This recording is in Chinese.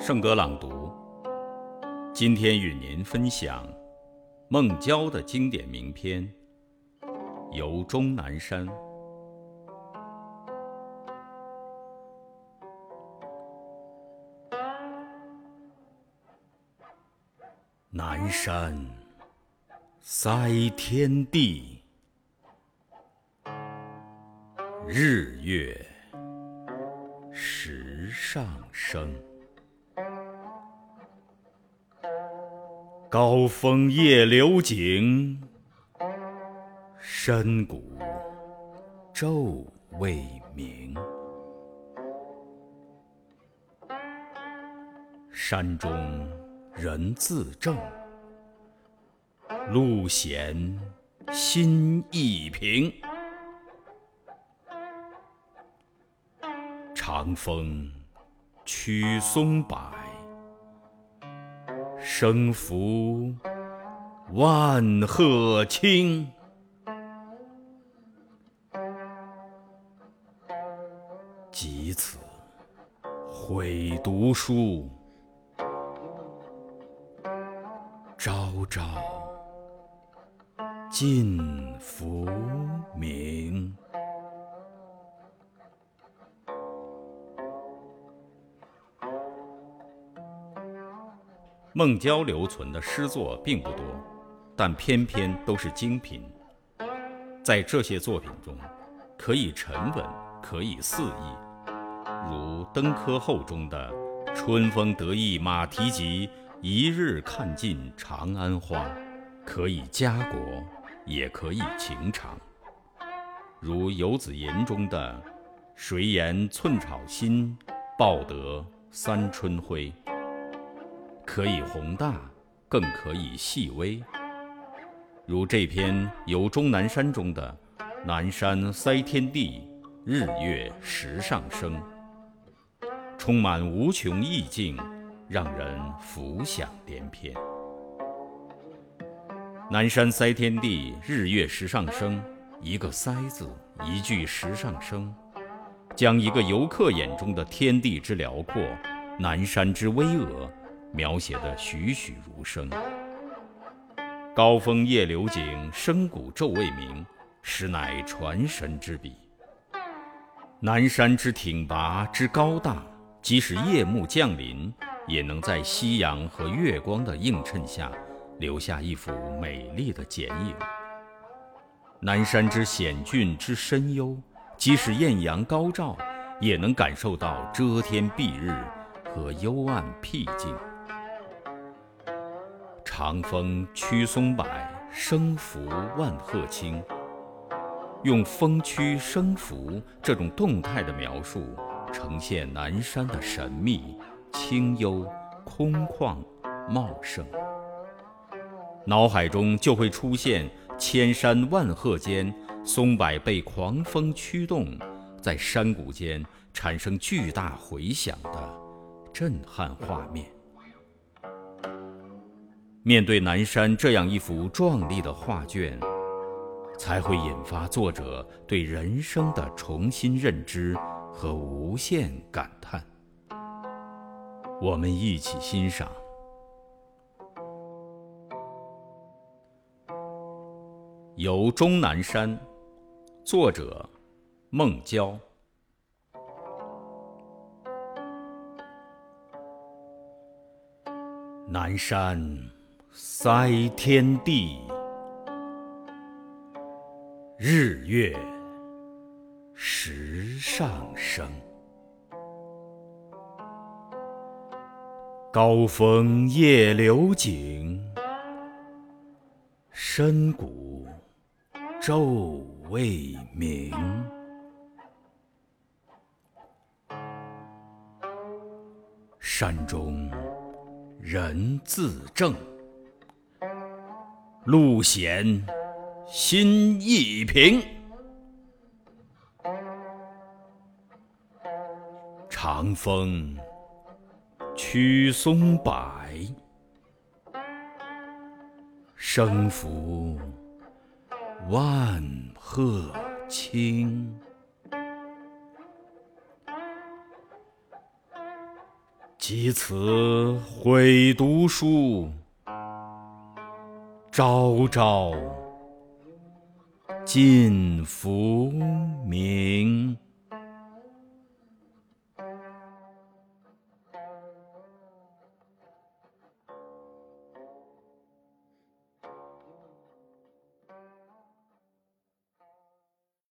圣歌朗读，今天与您分享孟郊的经典名篇《游终南山》。南山塞天地，日月石上升。高峰夜流景，深谷昼未明。山中人自正，路闲心亦平。长风驱松柏。生扶万壑青，及此悔读书，朝朝尽浮名。孟郊留存的诗作并不多，但篇篇都是精品。在这些作品中，可以沉稳，可以肆意，如《登科后》中的“春风得意马蹄疾，一日看尽长安花”，可以家国，也可以情长；如《游子吟》中的“谁言寸草心，报得三春晖”。可以宏大，更可以细微。如这篇《游钟南山》中的“南山塞天地，日月石上升”，充满无穷意境，让人浮想联翩。南山塞天地，日月石上升，一个“塞”字，一句“石上升”，将一个游客眼中的天地之辽阔，南山之巍峨。描写的栩栩如生。高峰夜流景，深谷昼未明，实乃传神之笔。南山之挺拔之高大，即使夜幕降临，也能在夕阳和月光的映衬下，留下一幅美丽的剪影。南山之险峻之深幽，即使艳阳高照，也能感受到遮天蔽日和幽暗僻静。长风驱松柏，生扶万壑青。用风驱生扶这种动态的描述，呈现南山的神秘、清幽、空旷、茂盛。脑海中就会出现千山万壑间，松柏被狂风驱动，在山谷间产生巨大回响的震撼画面。面对南山这样一幅壮丽的画卷，才会引发作者对人生的重新认知和无限感叹。我们一起欣赏《游终南山》，作者孟郊。南山。塞天地，日月石上升。高峰夜流景，深谷昼未明。山中人自正。路险心亦平，长风驱松柏，生扶万壑青。及此悔读书，朝朝尽浮名。